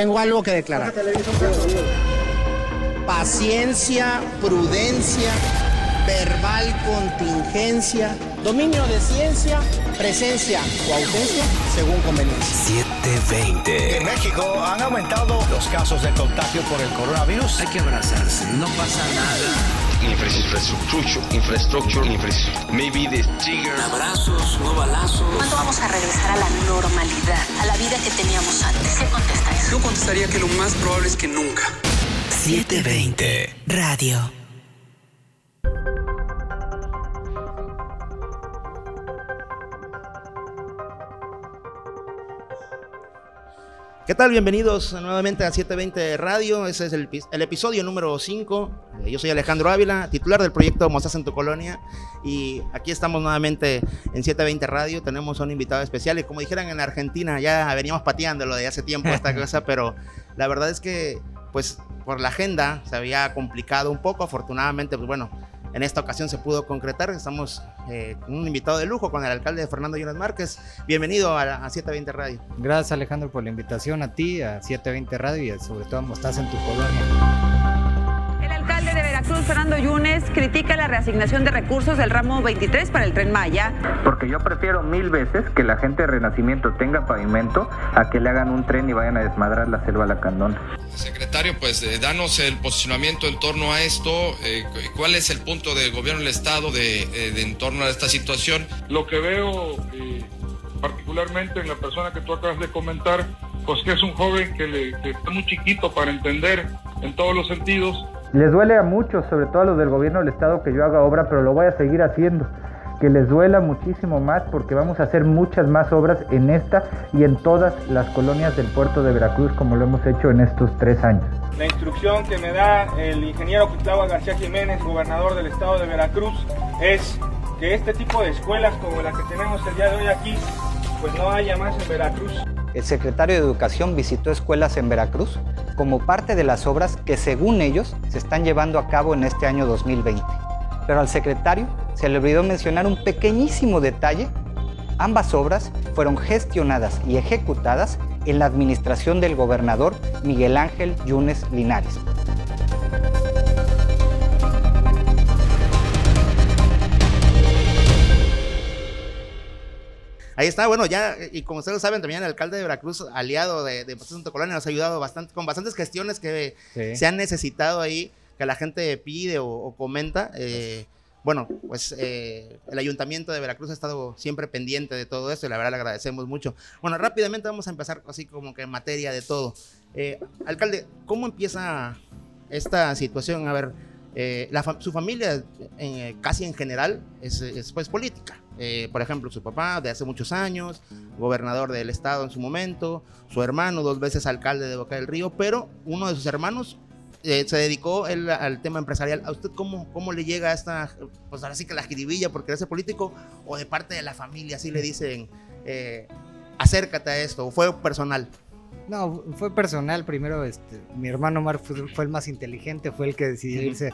Tengo algo que declarar. Paciencia, prudencia, verbal contingencia, dominio de ciencia, presencia o ausencia según conveniencia. 720. En México han aumentado los casos de contagio por el coronavirus. Hay que abrazarse, no pasa nada. Infrastructure, infrastructure, infrastructure. Maybe the trigger. Abrazos, no balazos. ¿Cuándo vamos a regresar a la normalidad, a la vida que teníamos antes? ¿Qué contesta eso? Yo contestaría que lo más probable es que nunca. 720. Radio. ¿Qué tal? Bienvenidos nuevamente a 720 Radio. Ese es el, el episodio número 5. Eh, yo soy Alejandro Ávila, titular del proyecto Mozas en tu Colonia. Y aquí estamos nuevamente en 720 Radio. Tenemos a un invitado especial. Y como dijeran en Argentina, ya veníamos pateándolo de hace tiempo esta cosa. Pero la verdad es que, pues, por la agenda se había complicado un poco. Afortunadamente, pues bueno, en esta ocasión se pudo concretar. Estamos eh, un invitado de lujo, con el alcalde Fernando Yunes Márquez. Bienvenido a, a, 720 Radio. Gracias Alejandro por la invitación a ti, a 720 Radio y sobre todo a Mostaz en tu colonia. Alcalde de Veracruz, Fernando Yunes, critica la reasignación de recursos del ramo 23 para el tren Maya. Porque yo prefiero mil veces que la gente de Renacimiento tenga pavimento a que le hagan un tren y vayan a desmadrar la selva Lacandón. Secretario, pues eh, danos el posicionamiento en torno a esto. Eh, ¿Cuál es el punto del gobierno del Estado de, eh, de, en torno a esta situación? Lo que veo, eh, particularmente en la persona que tú acabas de comentar, pues que es un joven que, le, que está muy chiquito para entender en todos los sentidos. Les duele a muchos, sobre todo a los del gobierno del Estado, que yo haga obra, pero lo voy a seguir haciendo que les duela muchísimo más porque vamos a hacer muchas más obras en esta y en todas las colonias del puerto de Veracruz como lo hemos hecho en estos tres años. La instrucción que me da el ingeniero Cuitlagua García Jiménez, gobernador del estado de Veracruz, es que este tipo de escuelas como la que tenemos el día de hoy aquí, pues no haya más en Veracruz. El secretario de Educación visitó escuelas en Veracruz como parte de las obras que según ellos se están llevando a cabo en este año 2020 pero al secretario se le olvidó mencionar un pequeñísimo detalle. Ambas obras fueron gestionadas y ejecutadas en la administración del gobernador Miguel Ángel Yunes Linares. Ahí está, bueno, ya, y como ustedes saben, también el alcalde de Veracruz, aliado de, de Santo Colonia, nos ha ayudado bastante, con bastantes gestiones que sí. se han necesitado ahí que la gente pide o, o comenta. Eh, bueno, pues eh, el ayuntamiento de Veracruz ha estado siempre pendiente de todo esto y la verdad le agradecemos mucho. Bueno, rápidamente vamos a empezar así como que en materia de todo. Eh, alcalde, ¿cómo empieza esta situación? A ver, eh, la, su familia casi en general es, es pues política. Por ejemplo, su papá de hace muchos años, gobernador del estado en su momento, su hermano dos veces alcalde de Boca del Río, pero uno de sus hermanos eh, se dedicó él al tema empresarial. ¿A usted cómo, cómo le llega esta, pues ahora sí que la jiribilla por querer ser político o de parte de la familia, así le dicen, eh, acércate a esto, o fue personal? No, fue personal. Primero, este, mi hermano Omar fue, fue, el más inteligente, fue el que decidió irse eh,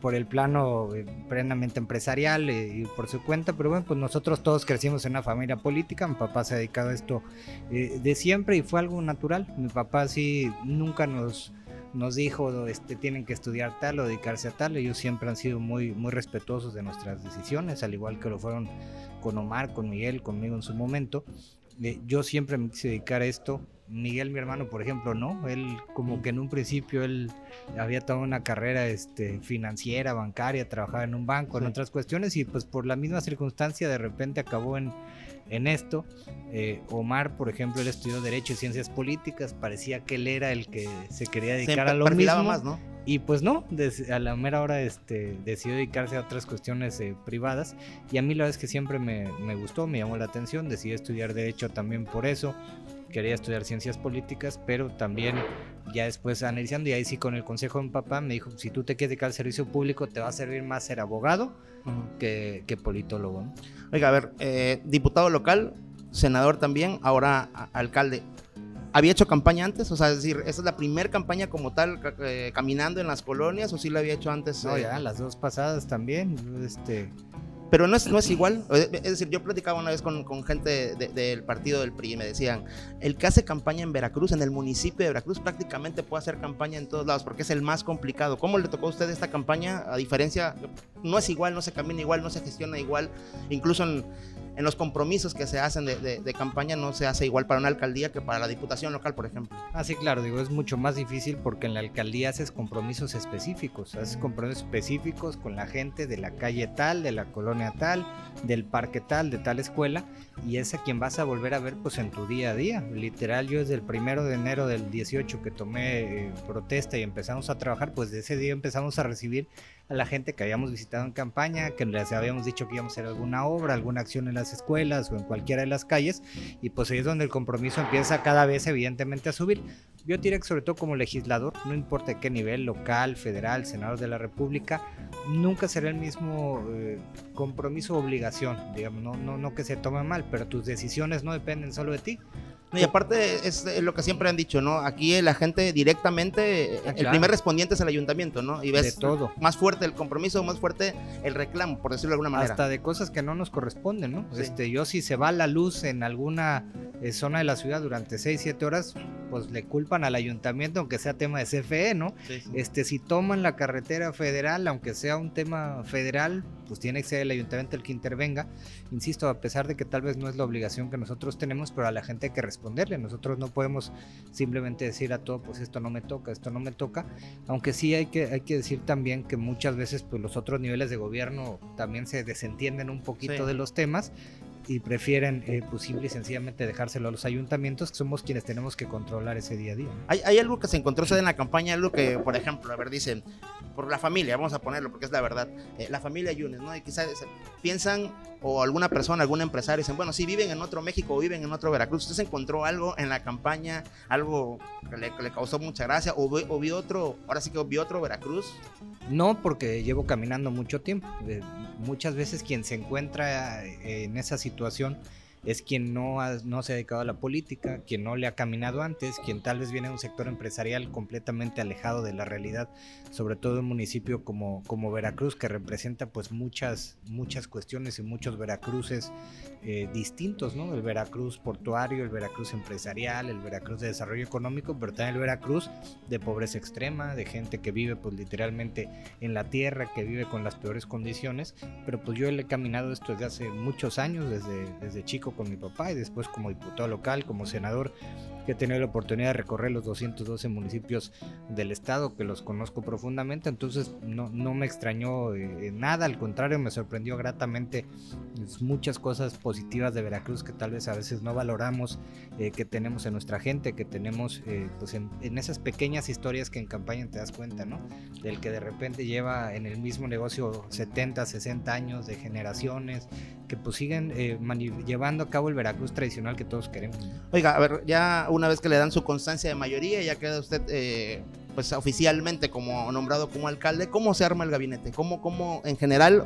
por el plano eh, plenamente empresarial eh, y por su cuenta. Pero bueno, pues nosotros todos crecimos en una familia política. Mi papá se ha dedicado a esto eh, de siempre y fue algo natural. Mi papá sí nunca nos nos dijo este, tienen que estudiar tal o dedicarse a tal. Ellos siempre han sido muy, muy respetuosos de nuestras decisiones, al igual que lo fueron con Omar, con Miguel, conmigo en su momento. Eh, yo siempre me quise dedicar a esto. Miguel, mi hermano, por ejemplo, no. Él, como que en un principio, él había tomado una carrera este, financiera, bancaria, trabajaba en un banco, sí. en otras cuestiones, y pues por la misma circunstancia, de repente acabó en, en esto. Eh, Omar, por ejemplo, él estudió Derecho y Ciencias Políticas, parecía que él era el que se quería dedicar se a lo mismo. Más, ¿no? Y pues no, a la mera hora este, decidió dedicarse a otras cuestiones eh, privadas. Y a mí la verdad es que siempre me, me, gustó, me llamó la atención. Decidí estudiar Derecho también por eso. Quería estudiar Ciencias Políticas, pero también ya después analizando, y ahí sí con el consejo de mi papá, me dijo, si tú te quieres dedicar al servicio público, te va a servir más ser abogado uh -huh. que, que, politólogo. ¿no? Oiga, a ver, eh, diputado local, senador también, ahora alcalde. ¿Había hecho campaña antes? O sea, es decir, ¿esa es la primera campaña como tal, eh, caminando en las colonias o sí la había hecho antes? No, ya, las dos pasadas también. Este, pero no es, no es igual. Es decir, yo platicaba una vez con, con gente del partido del PRI y me decían, el que hace campaña en Veracruz, en el municipio de Veracruz, prácticamente puede hacer campaña en todos lados porque es el más complicado. ¿Cómo le tocó a usted esta campaña? A diferencia, no es igual, no se camina igual, no se gestiona igual, incluso en en los compromisos que se hacen de, campaña no se hace igual para una alcaldía que para la diputación local, por ejemplo. Ah, sí, claro, digo, es mucho más difícil porque en la alcaldía haces compromisos específicos, haces compromisos específicos con la gente de la calle tal, de la colonia tal, del parque tal, de tal escuela, y es a quien vas a volver a ver pues en tu día a día. Literal, yo desde el primero de enero del 18 que tomé eh, protesta y empezamos a trabajar, pues de ese día empezamos a recibir a la gente que habíamos visitado en campaña, que les habíamos dicho que íbamos a hacer alguna obra, alguna acción en las escuelas o en cualquiera de las calles, y pues ahí es donde el compromiso empieza cada vez evidentemente a subir. Yo que sobre todo como legislador, no importa qué nivel, local, federal, senador de la República, nunca será el mismo eh, compromiso o obligación, digamos, no, no, no que se tome mal, pero tus decisiones no dependen solo de ti. Y aparte es lo que siempre han dicho, ¿no? Aquí la gente directamente, ah, el primer respondiente es el ayuntamiento, ¿no? Y ves todo. más fuerte el compromiso, más fuerte el reclamo, por decirlo de alguna manera. Hasta de cosas que no nos corresponden, ¿no? Este, yo si se va la luz en alguna eh, zona de la ciudad durante 6, 7 horas, pues le culpan al ayuntamiento, aunque sea tema de CFE, ¿no? Este, si toman la carretera federal, aunque sea un tema federal, pues tiene que ser el ayuntamiento el que intervenga. Insisto, a pesar de que tal vez no es la obligación que nosotros tenemos, pero a la gente hay que responderle. Nosotros no podemos simplemente decir a todo, pues esto no me toca, esto no me toca. Aunque sí hay que, hay que decir también que muchas veces pues los otros niveles de gobierno también se desentienden un poquito de los temas y prefieren eh, pues y sencillamente dejárselo a los ayuntamientos, que somos quienes tenemos que controlar ese día a día. ¿Hay, ¿Hay, algo que se encontró en la campaña, algo que, por ejemplo, a ver, dicen, por la familia, vamos a ponerlo porque es la verdad, eh, la familia Yunes, ¿no? Y quizás piensan, o alguna persona, algún empresario, dicen, bueno, si viven en otro México o viven en otro Veracruz, ¿usted se encontró algo en la campaña, algo que le, causó mucha gracia, o, o otro, ahora sí que vio otro Veracruz? No, porque llevo caminando mucho tiempo. muchas veces quien se encuentra en esa situación es quien no, no se ha dedicado a la política, quien no le ha caminado antes, quien tal vez viene de un sector empresarial completamente alejado de la realidad, sobre todo en un municipio como, como Veracruz, que representa pues muchas, muchas cuestiones y muchos Veracruces eh, distintos, ¿no? El Veracruz portuario, el Veracruz empresarial, el Veracruz de desarrollo económico, pero también el Veracruz de pobreza extrema, de gente que vive pues literalmente en la tierra, que vive con las peores condiciones, pero pues yo le he caminado esto desde hace muchos años, desde, desde chico con mi papá y después como diputado local, como senador, que he tenido la oportunidad de recorrer los 212 municipios del estado, que los conozco profundamente, entonces no, no me extrañó eh, nada, al contrario, me sorprendió gratamente pues, muchas cosas positivas de Veracruz que tal vez a veces no valoramos, eh, que tenemos en nuestra gente, que tenemos eh, pues en, en, esas pequeñas historias que en campaña te das cuenta, ¿no? Del que de repente lleva en el mismo negocio 70, 60 años de generaciones, que pues siguen llevando a cabo el Veracruz tradicional que todos queremos. Oiga, a ver, ya una vez que le dan su constancia de mayoría, ya queda usted eh, pues oficialmente como nombrado como alcalde, ¿cómo se arma el gabinete? ¿Cómo, cómo en general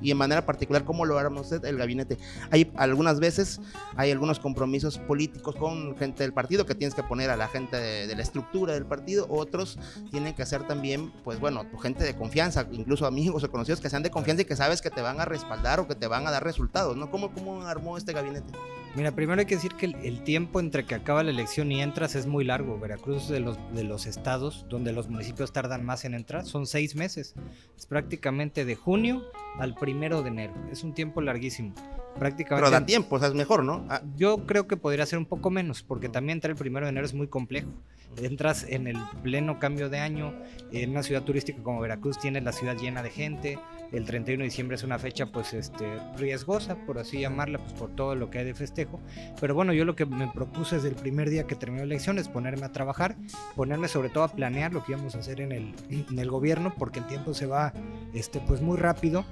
y en manera particular, cómo lo arma usted el gabinete? Hay algunas veces, hay algunos compromisos políticos con gente del partido que tienes que poner a la gente de, la estructura del partido, otros tienen que ser también, pues bueno, tu gente de confianza, incluso amigos o conocidos que sean de confianza y que sabes que te van a respaldar o que te van a dar resultados, ¿no? ¿Cómo, cómo armó este gabinete? Mira, primero hay que decir que el, tiempo entre que acaba la elección y entras es muy largo. Veracruz de los, de los estados donde los municipios tardan más en entrar son seis meses. Es prácticamente de junio al primero de enero. Es un tiempo larguísimo. Prácticamente. Pero da tiempo, o sea, es mejor, ¿no? Ah. Yo creo que podría ser un poco menos, porque también entrar el primero de enero es muy complejo entras en el pleno cambio de año, en una ciudad turística como Veracruz tienes la ciudad llena de gente, el 31 de diciembre es una fecha pues este riesgosa, por así llamarla, pues por todo lo que hay de festejo, pero bueno, yo lo que me propuse desde el primer día que terminó la elección es ponerme a trabajar, ponerme sobre todo a planear lo que íbamos a hacer en el, en el gobierno, porque el tiempo se va este pues muy rápido.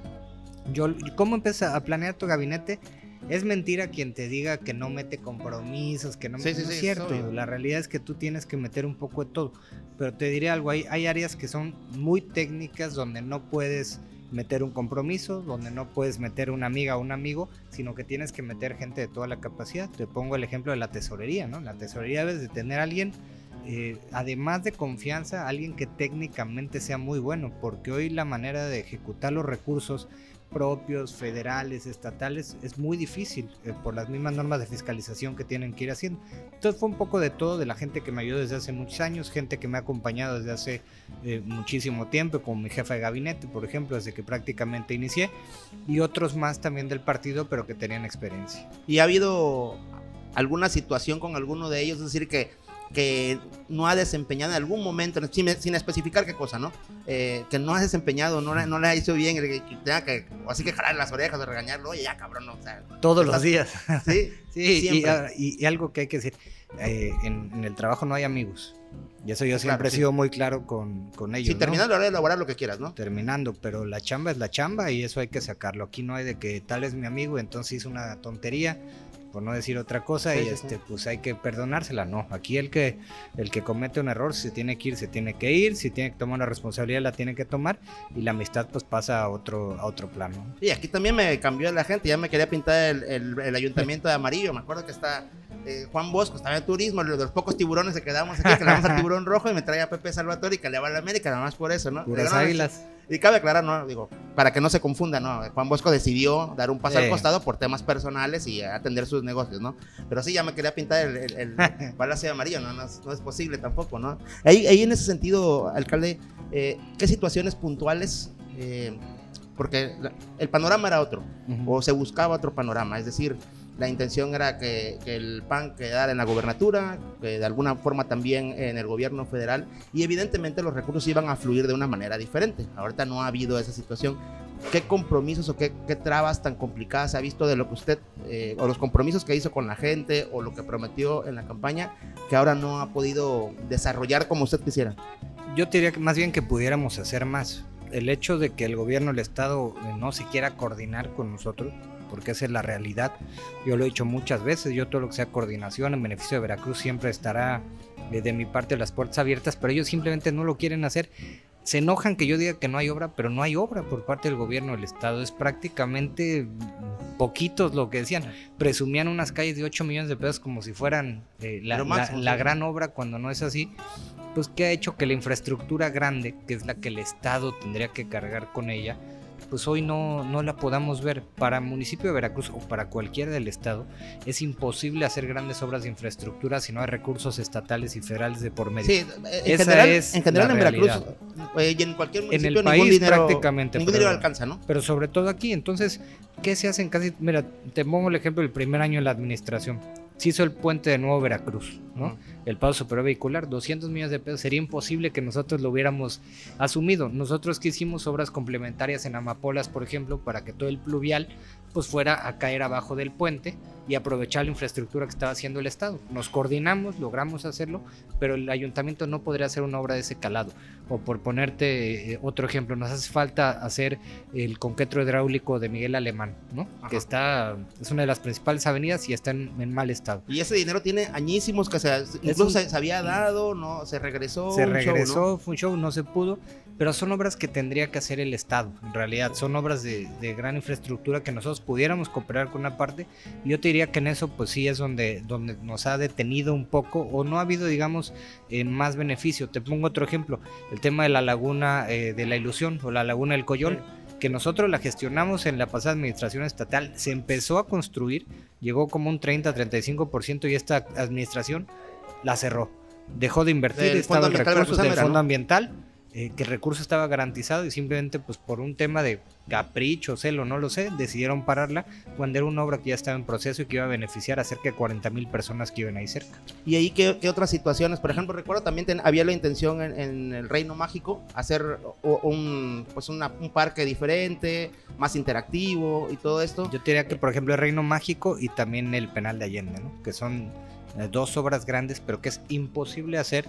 Yo, ¿Cómo empieza a planear tu gabinete? Es mentira quien te diga que no mete compromisos, que no, mete... es cierto. la realidad es que tú tienes que meter un poco de todo. Pero te diré algo, hay, hay áreas que son muy técnicas donde no puedes meter un compromiso, donde no puedes meter una amiga o un amigo, sino que tienes que meter gente de toda la capacidad. Te pongo el ejemplo de la tesorería, ¿no? La tesorería debes de tener a alguien eh, además de confianza, alguien que técnicamente sea muy bueno, porque hoy la manera de ejecutar los recursos propios, federales, estatales, es muy difícil eh, por las mismas normas de fiscalización que tienen que ir haciendo. Entonces fue un poco de todo, de la gente que me ayudó desde hace muchos años, gente que me ha acompañado desde hace eh, muchísimo tiempo, como mi jefa de gabinete, por ejemplo, desde que prácticamente inicié, y otros más también del partido, pero que tenían experiencia. ¿Y ha habido alguna situación con alguno de ellos? Es decir, que que no ha desempeñado en algún momento, sin, especificar qué cosa, ¿no? Eh, que no ha desempeñado, no, no le ha hecho bien, que, tenga que, así que jalar las orejas o regañarlo, oye, ya cabrón, no, o sea, Todos los días. Sí, sí, y, algo que hay que decir, eh, en, el trabajo no hay amigos. Y eso yo siempre he sido muy claro con, con ellos. Sí, terminando ¿no? de elaborar lo que quieras, ¿no? Terminando, pero la chamba es la chamba y eso hay que sacarlo. Aquí no hay de que tal es mi amigo, entonces hizo una tontería por no decir otra cosa, y este, pues hay que perdonársela. No, aquí el que, el que comete un error se tiene que ir, se tiene que ir, si tiene que tomar una responsabilidad la tiene que tomar, y la amistad pues pasa a otro, a otro plano. Y aquí también me cambió la gente, ya me quería pintar el, el, ayuntamiento de amarillo, me acuerdo que está eh, Juan Bosco, estaba en turismo, de los pocos tiburones que quedamos aquí, que le damos al tiburón rojo y me traía a Pepe Salvatore y que le va a la América, nada más por eso, ¿no? Puras águilas. Y cabe aclarar, ¿no? Digo, para que no se confunda, ¿no? Juan Bosco decidió dar un paso al costado por temas personales y atender sus negocios, ¿no? Pero sí, ya me quería pintar el, el, el amarillo, ¿no? No es, posible tampoco, ¿no? Ahí, ahí en ese sentido, alcalde, eh, ¿qué situaciones puntuales? Eh, porque el panorama era otro, o se buscaba otro panorama, es decir, la intención era que, el PAN quedara en la gobernatura, que de alguna forma también en el gobierno federal, y evidentemente los recursos iban a fluir de una manera diferente. Ahorita no ha habido esa situación. ¿Qué compromisos o qué, trabas tan complicadas ha visto de lo que usted, eh, o los compromisos que hizo con la gente, o lo que prometió en la campaña, que ahora no ha podido desarrollar como usted quisiera? Yo diría que más bien que pudiéramos hacer más. El hecho de que el gobierno, el Estado no se quiera coordinar con nosotros, porque esa es la realidad. Yo lo he dicho muchas veces, yo todo lo que sea coordinación en beneficio de Veracruz siempre estará eh, de mi parte las puertas abiertas, pero ellos simplemente no lo quieren hacer. Se enojan que yo diga que no hay obra, pero no hay obra por parte del gobierno del estado. Es prácticamente poquitos lo que decían. Presumían unas calles de 8 millones de pesos como si fueran eh, la, la gran obra cuando no es así pues que ha hecho que la infraestructura grande, que es la que el Estado tendría que cargar con ella, pues hoy no, no la podamos ver. Para el municipio de Veracruz o para cualquiera del estado es imposible hacer grandes obras de infraestructura si no hay recursos estatales y federales de por medio. Sí, en general, en, general en Veracruz eh, y en cualquier municipio en el país dinero, prácticamente ningún dinero alcanza, ¿no? Pero sobre todo aquí, entonces, ¿qué se hacen casi? Mira, te pongo el ejemplo del primer año en la administración se hizo el puente de Nuevo Veracruz, ¿no? El paso superior vehicular, 200 millones de pesos. Sería imposible que nosotros lo hubiéramos asumido. Nosotros que hicimos obras complementarias en Amapolas, por ejemplo, para que todo el pluvial pues fuera a caer abajo del puente y aprovechar la infraestructura que estaba haciendo el Estado. Nos coordinamos, logramos hacerlo, pero el ayuntamiento no podría hacer una obra de ese calado. O por ponerte eh, otro ejemplo, nos hace falta hacer el concreto hidráulico de Miguel Alemán, ¿no? Que está, es una de las principales avenidas y está en, mal estado. Y ese dinero tiene añísimos que se, incluso se, había dado, ¿no? Se regresó. Se regresó, fue un show, no se pudo pero son obras que tendría que hacer el Estado, en realidad, son obras de, gran infraestructura que nosotros pudiéramos cooperar con una parte, yo te diría que en eso pues sí es donde, donde nos ha detenido un poco, o no ha habido, digamos, eh, más beneficio. Te pongo otro ejemplo, el tema de la laguna eh, de la ilusión, o la laguna del Coyol, que nosotros la gestionamos en la pasada administración estatal, se empezó a construir, llegó como un 30-35% y esta administración la cerró. Dejó de invertir, estaba el recurso del fondo ambiental eh, que el recurso estaba garantizado y simplemente pues por un tema de capricho, celo, no lo sé, decidieron pararla cuando era una obra que ya estaba en proceso y que iba a beneficiar a cerca de 40 mil personas que iban ahí cerca. ¿Y ahí qué, otras situaciones? Por ejemplo, recuerdo también había la intención en, el Reino Mágico hacer un, pues un parque diferente, más interactivo y todo esto. Yo diría que por ejemplo el Reino Mágico y también el Penal de Allende, ¿no? que son dos obras grandes pero que es imposible hacer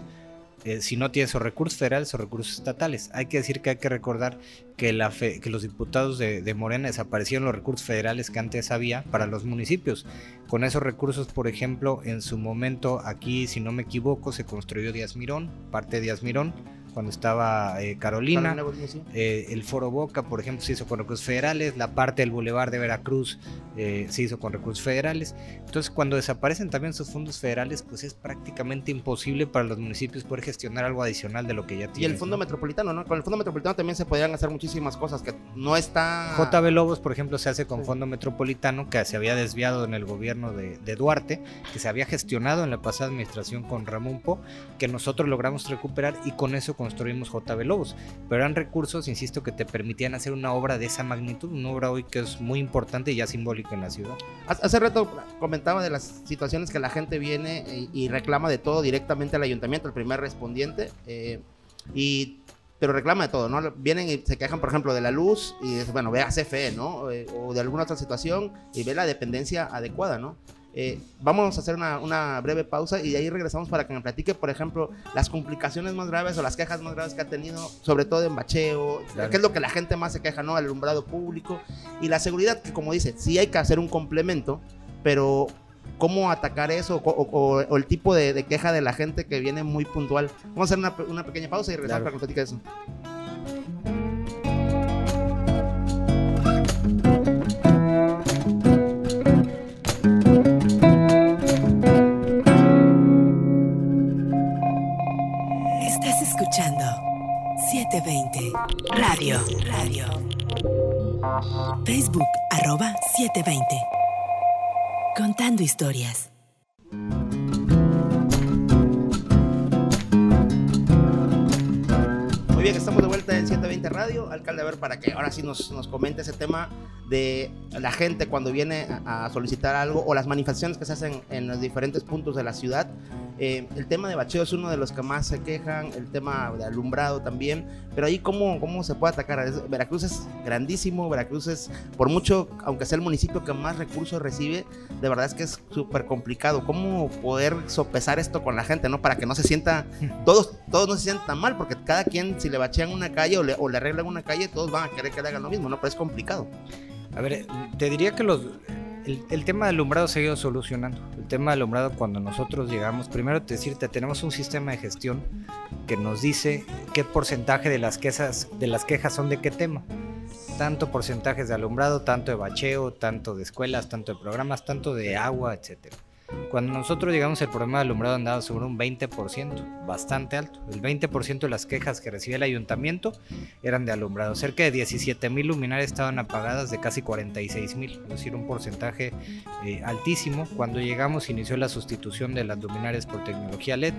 eh, si no tiene esos recursos federales o recursos estatales. Hay que decir que hay que recordar que los diputados de, Morena desaparecieron los recursos federales que antes había para los municipios. Con esos recursos, por ejemplo, en su momento aquí, si no me equivoco, se construyó Díaz Mirón, parte de Díaz Mirón, cuando estaba eh, Carolina. Carolina sí. Eh, el Foro Boca, por ejemplo, se hizo con recursos federales. La parte del Boulevard de Veracruz eh, se hizo con recursos federales. Entonces, cuando desaparecen también sus fondos federales, pues es prácticamente imposible para los municipios poder gestionar algo adicional de lo que ya Y tienen. el fondo metropolitano, ¿no? Con el fondo metropolitano también se podrían hacer muchísimas cosas que no está. JB Lobos, por ejemplo, se hace con Fondo Metropolitano, que se había desviado en el gobierno de, de Duarte, que se había gestionado en la pasada administración con Ramón Po, que nosotros logramos recuperar y con eso construimos JB Lobos. Pero eran recursos, insisto, que te permitían hacer una obra de esa magnitud, una obra hoy que es muy importante y ya simbólica en la ciudad. Hace rato comentaba de las situaciones que la gente viene y, reclama de todo directamente al ayuntamiento, el primer respondiente, eh, y, pero reclama de todo, ¿no? Vienen y se quejan, por ejemplo, de la luz y bueno, ve a CFE, ¿no? Eh, o de alguna otra situación y ve la dependencia adecuada, ¿no? Eh, vamos a hacer una, una breve pausa y de ahí regresamos para que me platique, por ejemplo, las complicaciones más graves o las quejas más graves que ha tenido, sobre todo en bacheo, Claro. que es lo que la gente más se queja, ¿no? El alumbrado público y la seguridad, que como dice, sí hay que hacer un complemento, pero cómo atacar eso o, o- o el tipo de, de queja de la gente que viene muy puntual. Vamos a hacer una, una pequeña pausa y regresamos Claro. para que me platique eso. Estás escuchando 720 Radio. Radio. Facebook arroba 720. Contando historias. Muy bien, estamos de vuelta en 720 Radio. Alcalde, a ver, para que ahora sí nos, nos comente ese tema de la gente cuando viene a, solicitar algo o las manifestaciones que se hacen en los diferentes puntos de la ciudad. Eh, el tema de bacheo es uno de los que más se quejan, el tema de alumbrado también, pero ahí cómo, cómo se puede atacar. Veracruz es grandísimo, Veracruz es, por mucho, aunque sea el municipio que más recursos recibe, de verdad es que es súper complicado. ¿Cómo poder sopesar esto con la gente, no? Para que no se sienta, todos, todos no se sientan tan mal, porque cada quien, si le bachean una calle o le, o le arreglan una calle, todos van a querer que le hagan lo mismo, ¿no? Pero es complicado. A ver, te diría que los, el, el tema de alumbrado se ha ido solucionando. El tema de alumbrado cuando nosotros llegamos, primero te decirte, tenemos un sistema de gestión que nos dice qué porcentaje de las quejas, de las quejas son de qué tema. Tanto porcentajes de alumbrado, tanto de bacheo, tanto de escuelas, tanto de programas, tanto de agua, etcétera. Cuando nosotros llegamos el problema de alumbrado andaba sobre un 20%, bastante alto. El 20% de las quejas que recibía el ayuntamiento eran de alumbrado. Cerca de 17 mil luminarias estaban apagadas de casi 46 mil, es decir, un porcentaje eh, altísimo. Cuando llegamos inició la sustitución de las luminarias por tecnología LED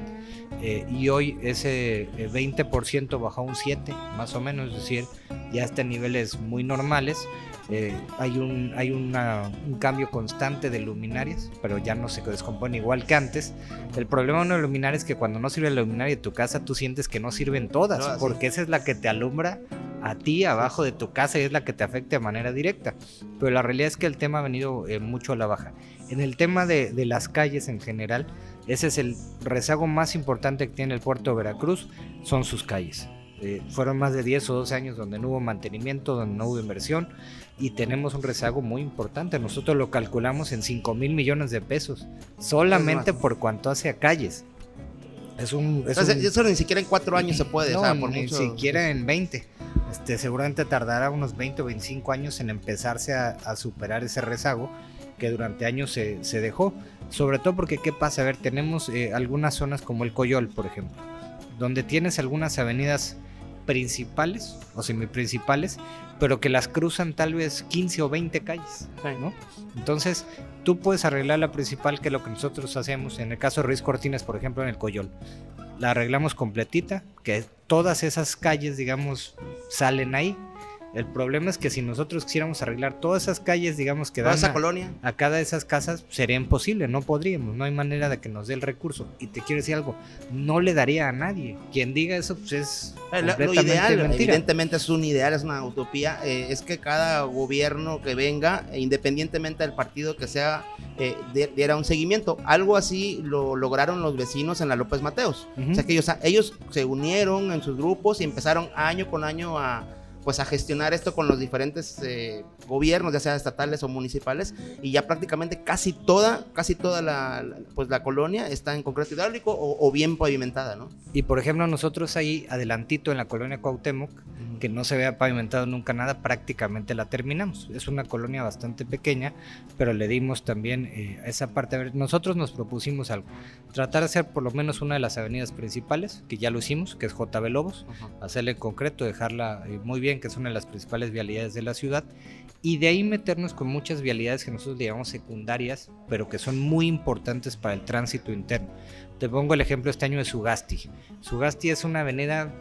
eh, y hoy ese eh, 20% bajó a un 7 más o menos, es decir, ya está en niveles muy normales. Eh, hay un, hay una- un cambio constante de luminarias, pero ya no se descompone igual que antes. El problema de una luminaria es que cuando no sirve la luminaria de tu casa, tú sientes que no sirven todas, porque esa es la que te alumbra a ti abajo de tu casa y es la que te afecta de manera directa. Pero la realidad es que el tema ha venido eh, mucho a la baja. En el tema de, de las calles en general, ese es el rezago más importante que tiene el puerto de Veracruz, son sus calles. Eh, fueron más de 10 o 12 años donde no hubo mantenimiento, donde no hubo inversión y tenemos un rezago muy importante. Nosotros lo calculamos en 5 mil millones de pesos, solamente por cuanto hace a calles. Es un, es O sea, un- eso ni siquiera en cuatro años se puede, no, o sea, por ni mucho- siquiera en 20. Este, seguramente tardará unos 20 o 25 años en empezarse a, a superar ese rezago que durante años se, se dejó. Sobre todo porque, ¿qué pasa? A ver, tenemos eh, algunas zonas como el Coyol, por ejemplo, donde tienes algunas avenidas principales o semiprincipales, pero que las cruzan tal vez 15 o 20 calles, ¿no? Entonces, tú puedes arreglar la principal, que es lo que nosotros hacemos, en el caso de Ruiz Cortines, por ejemplo, en el Coyol. La arreglamos completita, que todas esas calles, digamos, salen ahí. El problema es que si nosotros quisiéramos arreglar todas esas calles, digamos, que dan esa a- colonia. a cada de esas casas sería imposible, no podríamos, no hay manera de que nos dé el recurso. Y te quiero decir algo, no le daría a nadie. Quien diga eso, pues es Eh, Lo, lo completamente ideal, mentira. evidentemente es un ideal, es una utopía, eh, es que cada gobierno que venga, independientemente del partido que sea, eh, diera un seguimiento. Algo así lo lograron los vecinos en la López Mateos. O sea que ellos, ellos se unieron en sus grupos y empezaron año con año a, pues a gestionar esto con los diferentes eh, gobiernos, ya sea estatales o municipales, y ya prácticamente casi toda, casi toda la, pues la colonia está en concreto hidráulico o, bien pavimentada, ¿no? Y por ejemplo nosotros ahí adelantito en la colonia Cuauhtémoc, que no se vea pavimentado nunca nada, prácticamente la terminamos. Es una colonia bastante pequeña, pero le dimos también eh, esa parte. A ver, nosotros nos propusimos algo, tratar de hacer por lo menos una de las avenidas principales, que ya lo hicimos, que es JB Lobos, hacerle en concreto, dejarla eh, muy bien, que es una de las principales vialidades de la ciudad, y de ahí meternos con muchas vialidades que nosotros llamamos secundarias, pero que son muy importantes para el tránsito interno. Te pongo el ejemplo este año de Sugasti. Sugasti es una avenida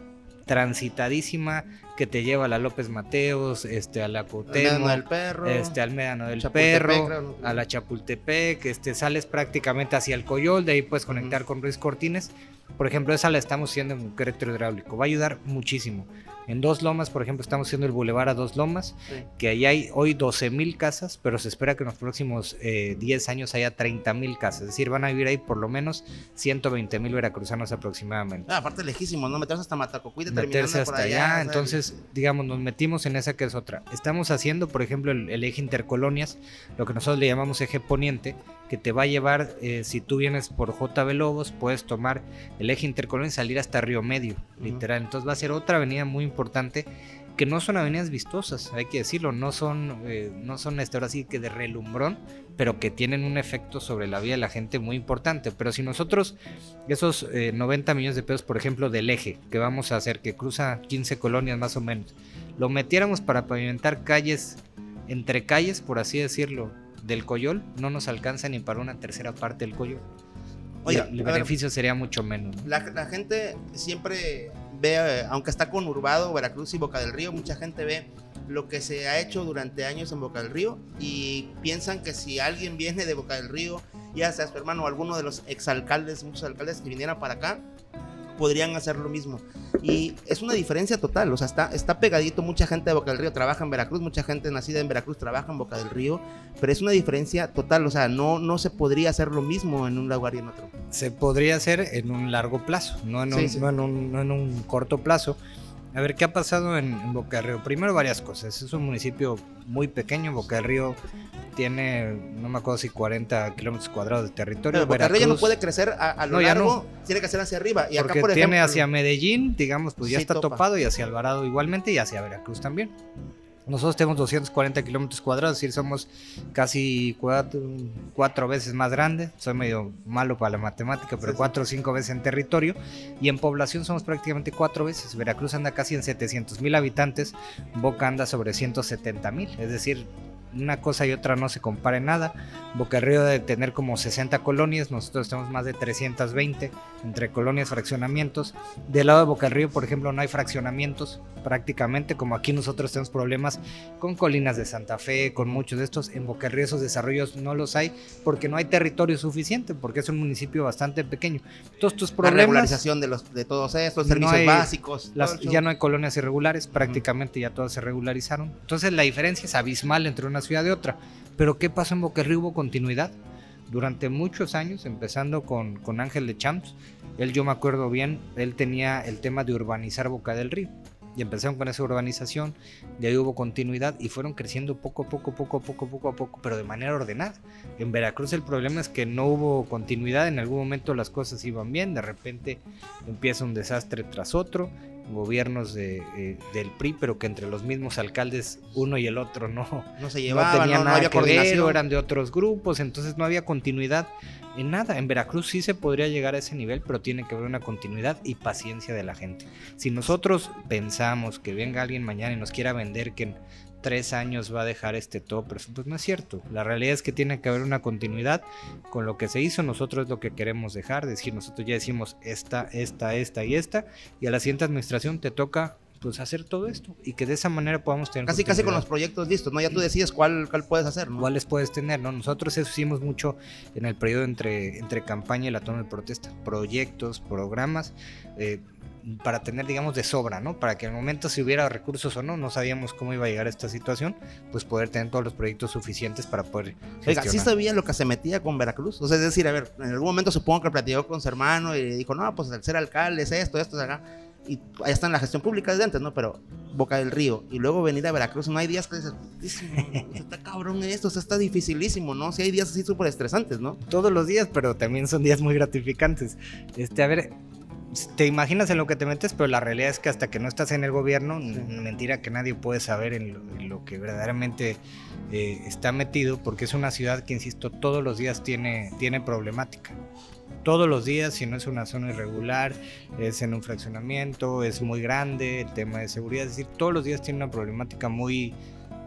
transitadísima que te lleva a la López Mateos, este, a la Cotemo, del Perro, este, al Médano del Perro, a la Chapultepec, este, sales prácticamente hacia el Coyol, de ahí puedes conectar con Ruiz Cortines. Por ejemplo, esa la estamos haciendo en concreto hidráulico, va a ayudar muchísimo. En Dos Lomas, por ejemplo, estamos haciendo el Boulevard a Dos Lomas, que ahí hay hoy 12 mil casas, pero se espera que en los próximos 10 eh, años haya 30 mil casas. Es decir, van a vivir ahí por lo menos 120 mil veracruzanos aproximadamente. Ah, aparte lejísimo, ¿no? Meterse hasta Matacocuy, Meterse hasta allá. entonces, digamos, nos metimos en esa que es otra. Estamos haciendo, por ejemplo, el eje intercolonias, lo que nosotros le llamamos eje poniente, que te va a llevar, eh, si tú vienes por JB Lobos, puedes tomar el eje intercolón y salir hasta Río Medio, literal. Entonces va a ser otra avenida muy importante que no son avenidas vistosas, hay que decirlo, no son, eh, no son este, ahora sí que de relumbrón, pero que tienen un efecto sobre la vida de la gente muy importante. Pero si nosotros, esos 90 eh, millones de pesos, por ejemplo, del eje, que vamos a hacer, que cruza 15 colonias más o menos, lo metiéramos para pavimentar calles, entre calles, por así decirlo, del Coyol no nos alcanza ni para una tercera parte del Coyol. Oye, el beneficio sería mucho menos. La, gente siempre ve, eh, aunque está conurbado Veracruz y Boca del Río, mucha gente ve lo que se ha hecho durante años en Boca del Río y piensan que si alguien viene de Boca del Río, ya sea su hermano o alguno de los exalcaldes, muchos alcaldes que vinieran para acá, podrían hacer lo mismo. Y es una diferencia total, o sea, está, está pegadito, mucha gente de Boca del Río trabaja en Veracruz, mucha gente nacida en Veracruz trabaja en Boca del Río, pero es una diferencia total, o sea, no, no se podría hacer lo mismo en un lugar y en otro. Se podría hacer en un largo plazo, no en, un, No en, un, no en un corto plazo. A ver, ¿qué ha pasado en, Boca del Río? Primero varias cosas. Es un municipio muy pequeño. Boca del Río tiene, no me acuerdo si 40 kilómetros cuadrados de territorio. Pero Boca del Río no puede crecer a, lo largo, tiene que ser hacia arriba. Y porque acá, por tiene hacia Medellín, digamos, pues ya está topado, y hacia Alvarado igualmente, y hacia Veracruz también. Nosotros tenemos 240 kilómetros cuadrados, es decir, somos casi cuatro, cuatro, veces más grandes. Soy medio malo para la matemática, pero cuatro o cinco veces en territorio. Y en población somos prácticamente cuatro veces. Veracruz anda casi en 700 mil habitantes, Boca anda sobre 170 mil. Es decir, una cosa y otra no se compara en nada. Boca Río debe tener como 60 colonias, nosotros tenemos más de 320 entre colonias, fraccionamientos. Del lado de Boca Río, por ejemplo, no hay fraccionamientos prácticamente, como aquí nosotros tenemos problemas con Colinas de Santa Fe, con muchos de estos. En Boca Río esos desarrollos no los hay porque no hay territorio suficiente, porque es un municipio bastante pequeño. Todos estos problemas... La regularización de, los, de todos estos servicios básicos. ya no hay colonias irregulares, prácticamente ya todas se regularizaron. Entonces la diferencia es abismal entre una ciudad y otra. Pero ¿qué pasó en Río? Hubo continuidad. Durante muchos años, empezando con, con Ángel de Champs, él yo me acuerdo bien, él tenía el tema de urbanizar Boca del Río y empezaron con esa urbanización, de ahí hubo continuidad y fueron creciendo poco a poco, poco a poco, poco a poco, pero de manera ordenada. En Veracruz el problema es que no hubo continuidad, en algún momento las cosas iban bien, de repente empieza un desastre tras otro, gobiernos de, eh, del PRI, pero que entre los mismos alcaldes uno y el otro no, no se llevaban, no, tenían nada había que ver, eran de otros grupos, entonces no había continuidad en nada. En Veracruz sí se podría llegar a ese nivel, pero tiene que haber una continuidad y paciencia de la gente. Si nosotros pensamos que venga alguien mañana y nos quiera vender que tres años va a dejar este top, pues no es cierto. La realidad es que tiene que haber una continuidad con lo que se hizo. Nosotros es lo que queremos dejar, decir, nosotros ya decimos esta, esta, esta y esta, y a la siguiente administración te toca pues hacer todo esto y que de esa manera podamos tener casi casi con los proyectos listos no ya tú decides cuál, cuál puedes hacer ¿no? cuáles puedes tener no nosotros eso hicimos mucho en el periodo entre entre campaña y la toma de protesta proyectos programas eh, para tener digamos de sobra no para que en el momento si hubiera recursos o no no sabíamos cómo iba a llegar a esta situación pues poder tener todos los proyectos suficientes para poder Oiga, ¿sí sabía lo que se metía con Veracruz? O sea, es decir, a ver, en algún momento supongo que platicó con su hermano y dijo, no, pues el ser alcalde es esto, esto, acá y ahí está en la gestión pública desde antes, ¿no? Pero Boca del Río y luego venir a Veracruz, no hay días que dices, está cabrón esto, o sea, está dificilísimo, ¿no? Sí hay días así súper estresantes, ¿no? Todos los días, pero también son días muy gratificantes. Este, a ver, te imaginas en lo que te metes, pero la realidad es que hasta que no estás en el gobierno, mentira que nadie puede saber en lo, que verdaderamente eh, está metido, porque es una ciudad que, insisto, todos los días tiene, tiene problemática. Todos los días, si no es una zona irregular, es en un fraccionamiento, es muy grande, el tema de seguridad, es decir, todos los días tiene una problemática muy,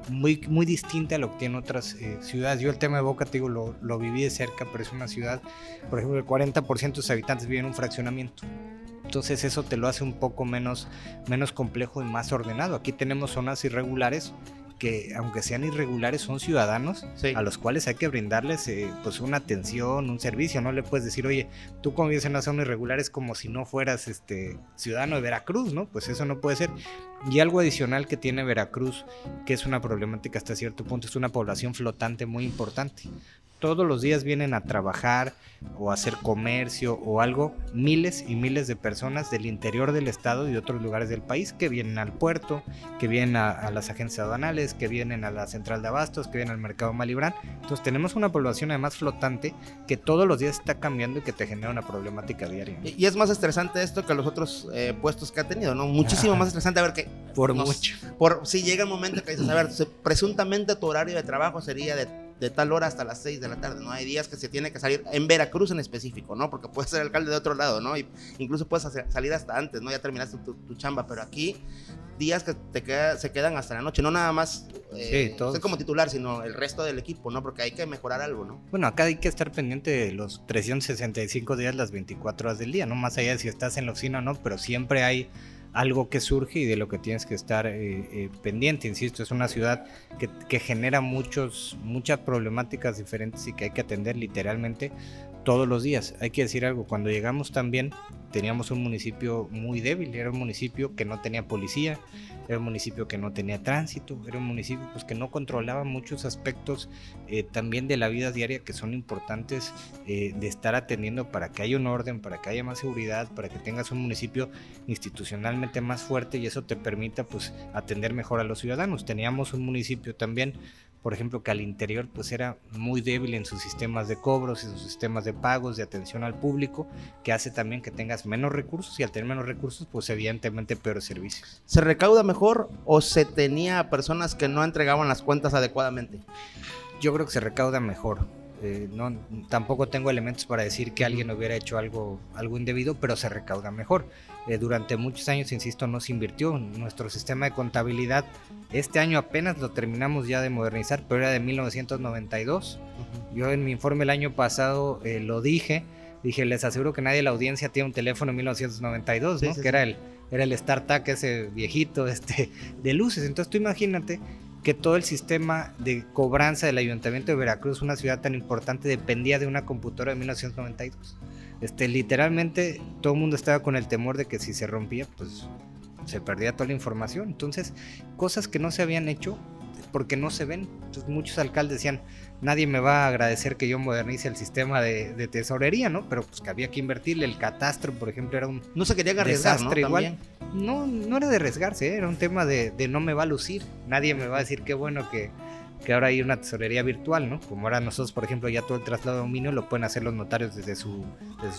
muy, muy distinta a lo que tienen otras eh, ciudades. Yo el tema de Boca, te digo, lo, lo, viví de cerca, pero es una ciudad, por ejemplo, el 40% de sus habitantes viven en un fraccionamiento. Entonces eso te lo hace un poco menos, menos complejo y más ordenado. Aquí tenemos zonas irregulares que aunque sean irregulares son ciudadanos a los cuales hay que brindarles eh, pues una atención, un servicio, no le puedes decir, oye, tú como vives en una zona irregular es como si no fueras este ciudadano de Veracruz, ¿no? Pues eso no puede ser. Y algo adicional que tiene Veracruz, que es una problemática hasta cierto punto, es una población flotante muy importante todos los días vienen a trabajar o a hacer comercio o algo, miles y miles de personas del interior del estado y de otros lugares del país que vienen al puerto, que vienen a, las agencias aduanales, que vienen a la central de abastos, que vienen al mercado Malibrán. Entonces tenemos una población además flotante que todos los días está cambiando y que te genera una problemática diaria. Y, es más estresante esto que los otros eh, puestos que ha tenido, ¿no? Muchísimo más estresante a ver que... Por mucho. Por, si llega el momento que dices, a ver, presuntamente tu horario de trabajo sería de de tal hora hasta las 6 de la tarde, ¿no? Hay días que se tiene que salir en Veracruz en específico, ¿no? Porque puedes ser alcalde de otro lado, ¿no? Y incluso puedes salir hasta antes, ¿no? Ya terminaste tu, chamba, pero aquí días que te queda, se quedan hasta la noche, no nada más eh, como titular, sino el resto del equipo, ¿no? Porque hay que mejorar algo, ¿no? Bueno, acá hay que estar pendiente de los 365 días, las 24 horas del día, ¿no? Más allá de si estás en la oficina o no, pero siempre hay algo que surge y de lo que tienes que estar eh, eh, pendiente. Insisto, es una ciudad que, que, genera muchos, muchas problemáticas diferentes y que hay que atender literalmente todos los días. Hay que decir algo, cuando llegamos también teníamos un municipio muy débil, era un municipio que no tenía policía, era un municipio que no tenía tránsito, era un municipio pues, que no controlaba muchos aspectos eh, también de la vida diaria que son importantes eh, de estar atendiendo para que haya un orden, para que haya más seguridad, para que tengas un municipio institucionalmente más fuerte y eso te permita pues atender mejor a los ciudadanos. Teníamos un municipio también por ejemplo, que al interior pues era muy débil en sus sistemas de cobros, en sus sistemas de pagos, de atención al público, que hace también que tengas menos recursos y al tener menos recursos pues evidentemente peores servicios. ¿Se recauda mejor o se tenía personas que no entregaban las cuentas adecuadamente? Yo creo que se recauda mejor. Eh, no, tampoco tengo elementos para decir que alguien hubiera hecho algo, algo indebido, pero se recauda mejor. Eh, durante muchos años, insisto, no se invirtió. Nuestro sistema de contabilidad, este año apenas lo terminamos ya de modernizar, pero era de 1992. Yo en mi informe el año pasado eh, lo dije. Dije, les aseguro que nadie de la audiencia tiene un teléfono en 1992, ¿no? que era el era el StarTAC ese viejito este, de luces. Entonces tú imagínate que todo el sistema de cobranza del Ayuntamiento de Veracruz, una ciudad tan importante, dependía de una computadora de 1992. Este, literalmente todo el mundo estaba con el temor de que si se rompía, pues se perdía toda la información. Entonces, cosas que no se habían hecho porque no se ven. Entonces, muchos alcaldes decían, nadie me va a agradecer que yo modernice el sistema de, tesorería, ¿no? Pero pues que había que invertirle. El catastro, por ejemplo, era un No se quería arriesgar, ¿no? igual. No, no era de arriesgarse, ¿eh? era un tema de, de no me va a lucir. Nadie me va a decir qué bueno que que ahora hay una tesorería virtual, ¿no? Como ahora nosotros, por ejemplo, ya todo el traslado de dominio lo pueden hacer los notarios desde su,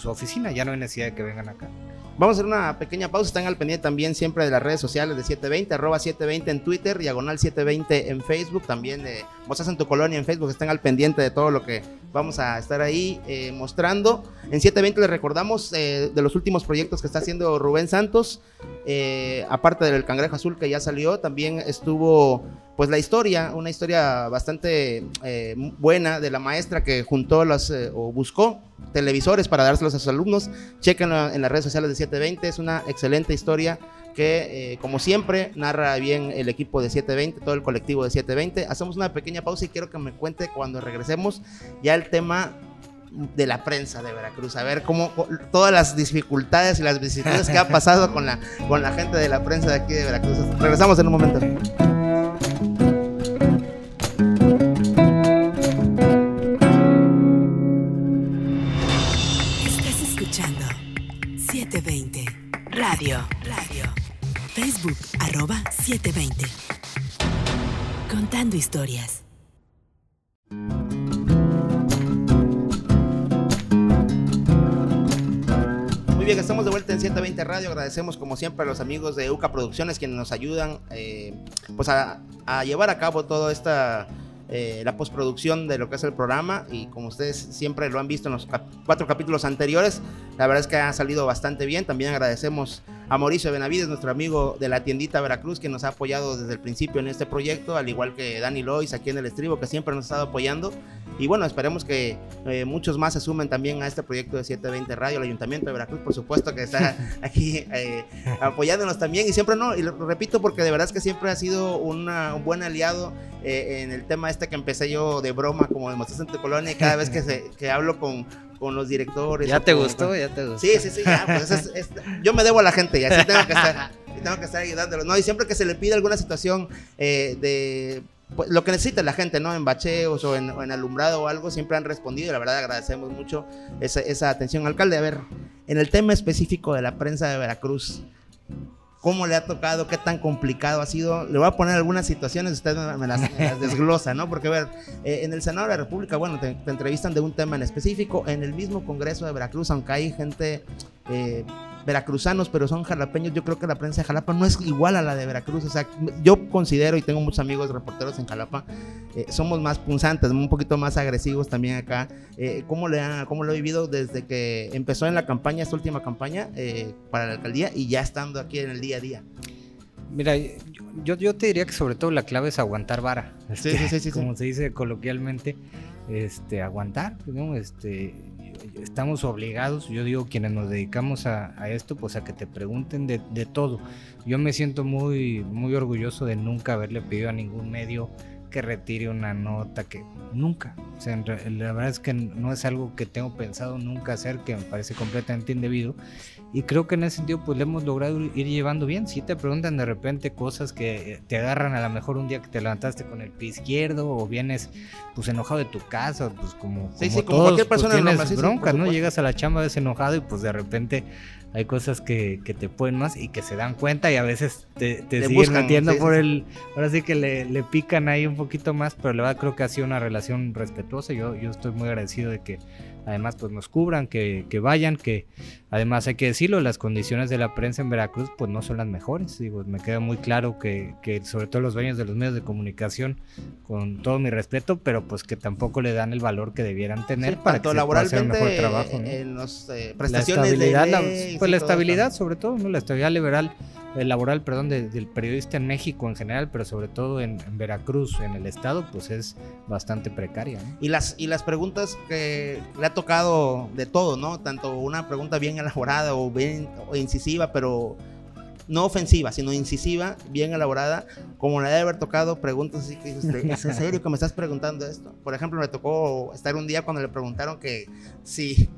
oficina, ya no hay necesidad de que vengan acá. Vamos a hacer una pequeña pausa, están al pendiente también siempre de las redes sociales de 720, arroba 720 en Twitter, diagonal 720 en Facebook, también de Mozas en tu colonia en Facebook, están al pendiente de todo lo que vamos a estar ahí eh, mostrando. En 720 les recordamos eh, de los últimos proyectos que está haciendo Rubén Santos, eh, aparte del Cangrejo Azul que ya salió, también estuvo pues la historia, una historia bastante eh, buena de la maestra que juntó las eh, o buscó televisores para dárselos a sus alumnos. Chequenlo en las redes sociales de 720, es una excelente historia que eh, como siempre narra bien el equipo de 720, todo el colectivo de 720. Hacemos una pequeña pausa y quiero que me cuente cuando regresemos ya el tema de la prensa de Veracruz, a ver cómo todas las dificultades y las vicisitudes que ha pasado con la, con la gente de la prensa de aquí de Veracruz. Regresamos en un momento. Radio. Facebook, arroba 720. Contando historias. Muy bien, estamos de vuelta en 120 Radio. Agradecemos como siempre a los amigos de UCA Producciones quienes nos ayudan eh, pues a llevar a cabo toda esta eh, la postproducción de lo que es el programa y como ustedes siempre lo han visto en los cuatro capítulos anteriores, la verdad es que ha salido bastante bien. También agradecemos a Mauricio Benavides, nuestro amigo de la tiendita Veracruz, que nos ha apoyado desde el principio en este proyecto, al igual que Dani Lois aquí en el estribo, que siempre nos ha estado apoyando. Y bueno, esperemos que eh, muchos más se sumen también a este proyecto de 720 Radio, el Ayuntamiento de Veracruz, por supuesto, que está aquí eh, apoyándonos también. Y siempre no, y lo repito porque de verdad es que siempre ha sido un buen aliado eh, en el tema este que empecé yo de broma, como demostraste en tu colonia, y cada vez que, se, que hablo con, con los directores. ¿Ya te gustó? ¿Ya te gustó? Sí, sí, sí, ya, pues es, yo me debo a la gente y así tengo que estar, tengo que estar ayudándolos, ¿no? Y siempre que se le pide alguna situación eh, de pues, lo que necesita la gente, ¿no? En bacheos o en, en, alumbrado o algo, siempre han respondido y la verdad agradecemos mucho esa, esa atención. Alcalde, a ver, en el tema específico de la prensa de Veracruz, cómo le ha tocado, qué tan complicado ha sido. Le voy a poner algunas situaciones, usted me las, desglosa, ¿no? Porque, a ver, eh, en el Senado de la República, bueno, te, entrevistan de un tema en específico. En el mismo Congreso de Veracruz, aunque hay gente eh, veracruzanos, pero son jalapeños. Yo creo que la prensa de Jalapa no es igual a la de Veracruz. O sea, yo considero, y tengo muchos amigos reporteros en Jalapa, eh, somos más punzantes, un poquito más agresivos también acá. Eh, ¿cómo, le ha, ¿Cómo lo he vivido desde que empezó en la campaña, esta última campaña, eh, para la alcaldía y ya estando aquí en el día a día? Mira, yo, yo te diría que sobre todo la clave es aguantar vara. sí, sí, sí, sí, Como se dice coloquialmente, este, aguantar, ¿no? Este, estamos obligados, yo digo quienes nos dedicamos a, esto, pues a que te pregunten de, de, todo. Yo me siento muy, muy orgulloso de nunca haberle pedido a ningún medio que retire una nota, que nunca. O sea, la verdad es que no es algo que tengo pensado nunca hacer, que me parece completamente indebido. Y creo que en ese sentido, pues le hemos logrado ir llevando bien. Si te preguntan de repente cosas que te agarran a lo mejor un día que te levantaste con el pie izquierdo o vienes pues enojado de tu casa, pues como, sí, como, sí, como cualquier pues, persona tienes bronca, ¿no? Llegas a la chamba desenojado y pues de repente hay cosas que, que, te pueden más y que se dan cuenta y a veces te, te siguen metiendo por el... Ahora sí que le, le, pican ahí un poquito más, pero la verdad creo que ha sido una relación respetuosa. Yo, yo estoy muy agradecido de que además pues nos cubran, que, que, vayan, que además hay que decirlo, las condiciones de la prensa en Veracruz pues no son las mejores, digo, me queda muy claro que, que sobre todo los dueños de los medios de comunicación, con todo mi respeto, pero pues que tampoco le dan el valor que debieran tener para que se pueda hacer un mejor trabajo. ¿no? En las eh, prestaciones la estabilidad, de la, pues la estabilidad sobre todo, ¿no? la estabilidad liberal laboral, perdón, de, del periodista en México en general, pero sobre todo en, Veracruz, en el estado, pues es bastante precaria. ¿no? Y las y las preguntas que le ha tocado de todo, ¿no? Tanto una pregunta bien elaborada o bien o incisiva, pero no ofensiva, sino incisiva, bien elaborada, como le debe haber tocado preguntas así que dices, ¿es en serio que me estás preguntando esto? Por ejemplo, me tocó estar un día cuando le preguntaron que si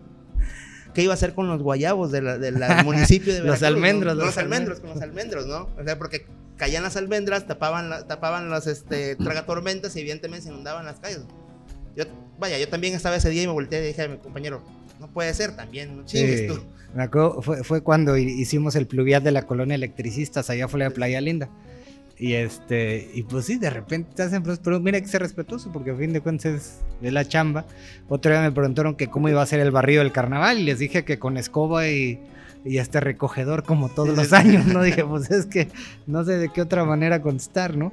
qué iba a hacer con los guayabos del de la municipio de Veracruz. los almendros. ¿no? Los, los almendros, con los almendros, ¿no? O sea, porque caían las almendras, tapaban, la, tapaban las este, tragatormentas y evidentemente se inundaban las calles. Yo, vaya, yo también estaba ese día y me volteé y dije a mi compañero, no puede ser también, no chingues sí. tú. Me acuerdo, fue, fue, cuando hicimos el pluvial de la colonia electricistas, allá fue la Playa Linda. Y este, y pues sí, de repente te hacen, pues, pero mira que ser respetuoso, porque a fin de cuentas es, es, la chamba. Otro día me preguntaron que cómo iba a ser el barrio del carnaval, y les dije que con escoba y, y este recogedor como todos los años, ¿no? dije, pues es que no sé de qué otra manera contestar, ¿no?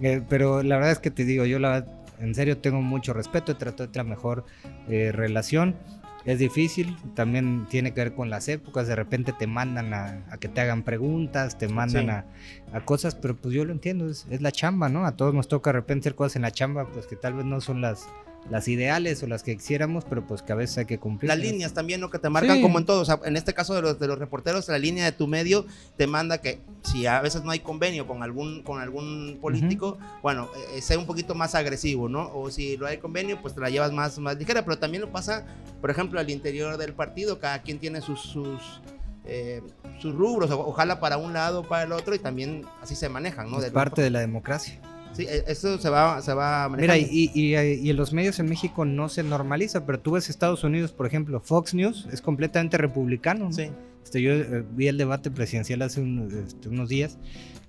Eh, pero la verdad es que te digo, yo la en serio tengo mucho respeto, trato de la mejor eh, relación es difícil, también tiene que ver con las épocas, de repente te mandan a, a que te hagan preguntas, te mandan sí. a, a, cosas, pero pues yo lo entiendo, es, es, la chamba, ¿no? A todos nos toca de repente hacer cosas en la chamba, pues que tal vez no son las, las ideales o las que quisiéramos, pero pues que a veces hay que cumplir. Las líneas también, ¿no? Que te marcan sí. como en todo, o sea, en este caso de los, de los reporteros, la línea de tu medio te manda que si a veces no hay convenio con algún, con algún político, uh -huh. bueno, eh, sea un poquito más agresivo, ¿no? O si no hay convenio, pues te la llevas más, más ligera, pero también lo pasa, por ejemplo, al interior del partido, cada quien tiene sus... sus eh, sus rubros, ojalá para un lado o para el otro, y también así se manejan, ¿no? Es parte de la democracia. Sí, eso se va, se va Mira, y, y, y, en los medios en México no se normaliza, pero tú ves Estados Unidos, por ejemplo, Fox News es completamente republicano. ¿no? Sí. Este, yo eh, vi el debate presidencial hace este, unos días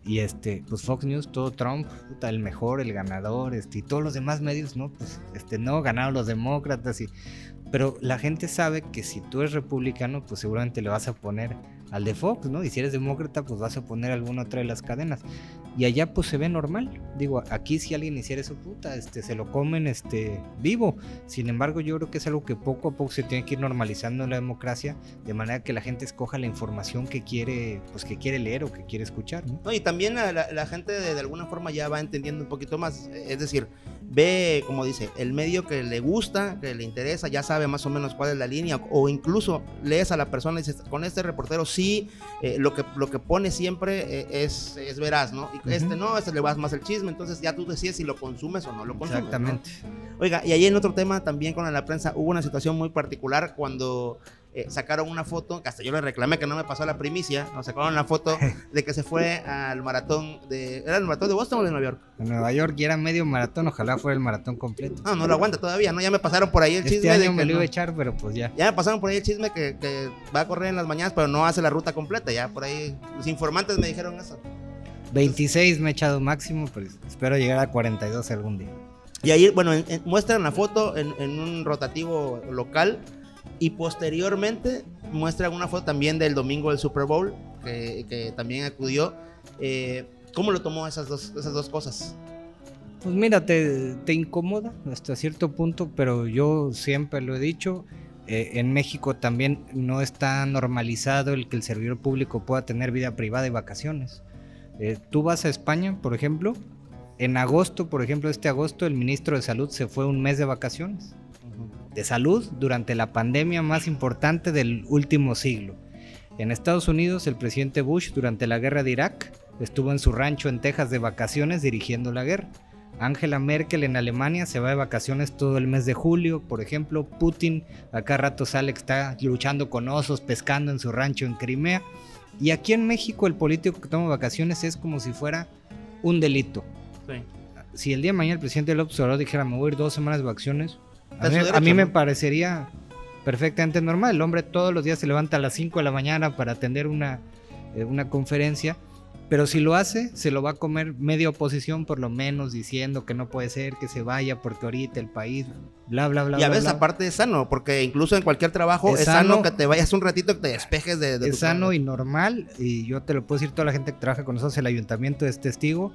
y este, pues Fox News, todo Trump, puta, el mejor, el ganador, este, y todos los demás medios, ¿no? Pues este, no, ganaron los demócratas y pero la gente sabe que si tú eres republicano, pues seguramente le vas a poner al de Fox, ¿no? Y si eres demócrata, pues vas a poner alguna otra de las cadenas. Y allá pues se ve normal. Digo, aquí si alguien hiciera eso, puta, este, se lo comen este, vivo. Sin embargo, yo creo que es algo que poco a poco se tiene que ir normalizando en la democracia, de manera que la gente escoja la información que quiere, pues que quiere leer o que quiere escuchar, ¿no? y también la, gente de, alguna forma ya va entendiendo un poquito más. Es decir, ve, como dice, el medio que le gusta, que le interesa, ya sabe más o menos cuál es la línea, o incluso lees a la persona y dices, con este reportero sí, eh, lo, que, lo que pone siempre eh, es, es veraz, ¿no? Y este no, este le vas más el chisme, entonces ya tú decides si lo consumes o no lo consumes. Exactamente. Oiga, y ahí en otro tema también con la prensa hubo una situación muy particular cuando eh, sacaron una foto, que hasta yo le reclamé que no me pasó la primicia, nos sacaron una foto de que se fue al maratón de... ¿Era el maratón de Boston o de Nueva York? En Nueva York y era medio maratón, ojalá fuera el maratón completo. No, no lo aguanta todavía, ¿no? Ya me pasaron por ahí el este chisme. Año me lo iba a echar, pero pues ya. Ya me pasaron por ahí el chisme que, que va a correr en las mañanas, pero no hace la ruta completa, ya por ahí los informantes me dijeron eso. 26 me he echado máximo, pero espero llegar a 42 algún día. Y ahí, bueno, muestran la foto en, en, un rotativo local y posteriormente muestran una foto también del domingo del Super Bowl, que, que también acudió. Eh, ¿Cómo lo tomó esas dos, esas dos cosas? Pues mira, te, te, incomoda hasta cierto punto, pero yo siempre lo he dicho, eh, en México también no está normalizado el que el servidor público pueda tener vida privada y vacaciones. Eh, tú vas a España, por ejemplo, en agosto, por ejemplo, este agosto, el ministro de Salud se fue un mes de vacaciones. De salud durante la pandemia más importante del último siglo. En Estados Unidos, el presidente Bush, durante la guerra de Irak, estuvo en su rancho en Texas de vacaciones dirigiendo la guerra. Angela Merkel en Alemania se va de vacaciones todo el mes de julio, por ejemplo. Putin, acá rato sale que está luchando con osos, pescando en su rancho en Crimea. Y aquí en México el político que toma vacaciones es como si fuera un delito. Si el día de mañana el presidente López Obrador dijera me voy a ir dos semanas de vacaciones, a mí, me parecería perfectamente normal. El hombre todos los días se levanta a las 5 de la mañana para atender una, eh, una conferencia pero si lo hace, se lo va a comer media oposición por lo menos diciendo que no puede ser que se vaya porque ahorita el país, bla, bla, bla. Y a veces aparte es sano, porque incluso en cualquier trabajo es, sano, que te vayas un ratito y te despejes de... de es sano y normal, y yo te lo puedo decir, toda la gente que trabaja con nosotros, el ayuntamiento es testigo,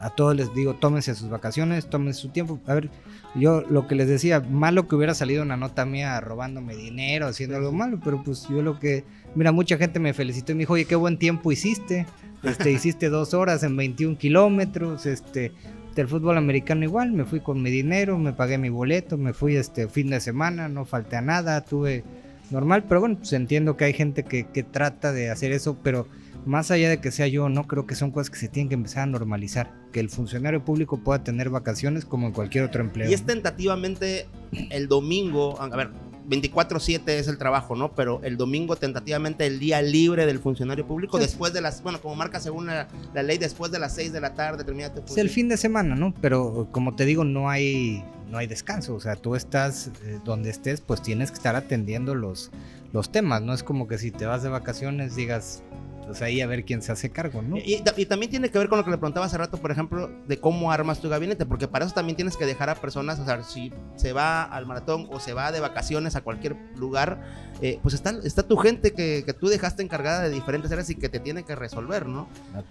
a todos les digo, tómense sus vacaciones, tómense su tiempo. A ver, yo lo que les decía, malo que hubiera salido una nota mía robándome dinero, haciendo algo malo, pero pues yo lo que, mira, mucha gente me felicitó y me dijo, oye, qué buen tiempo hiciste. Este, hiciste dos horas en 21 kilómetros, este, del fútbol americano igual, me fui con mi dinero, me pagué mi boleto, me fui este fin de semana, no falté a nada, tuve normal, pero bueno, pues entiendo que hay gente que, que trata de hacer eso, pero más allá de que sea yo, no creo que son cosas que se tienen que empezar a normalizar, que el funcionario público pueda tener vacaciones como en cualquier otro empleo. Y es tentativamente el domingo, a ver, 24/7 es el trabajo, ¿no? Pero el domingo tentativamente el día libre del funcionario público después de las, bueno, como marca según la, ley, después de las 6 de la tarde termina tu Es el fin de semana, ¿no? Pero como te digo, no hay no hay descanso, o sea, tú estás eh, donde estés, pues tienes que estar atendiendo los los temas, no es como que si te vas de vacaciones digas pues ahí a ver quién se hace cargo, ¿no? Y, también tiene que ver con lo que le preguntaba hace rato, por ejemplo, de cómo armas tu gabinete, porque para eso también tienes que dejar a personas, o sea, si se va al maratón o se va de vacaciones a cualquier lugar, eh, pues está, está tu gente que, que, tú dejaste encargada de diferentes áreas y que te tiene que resolver, ¿no?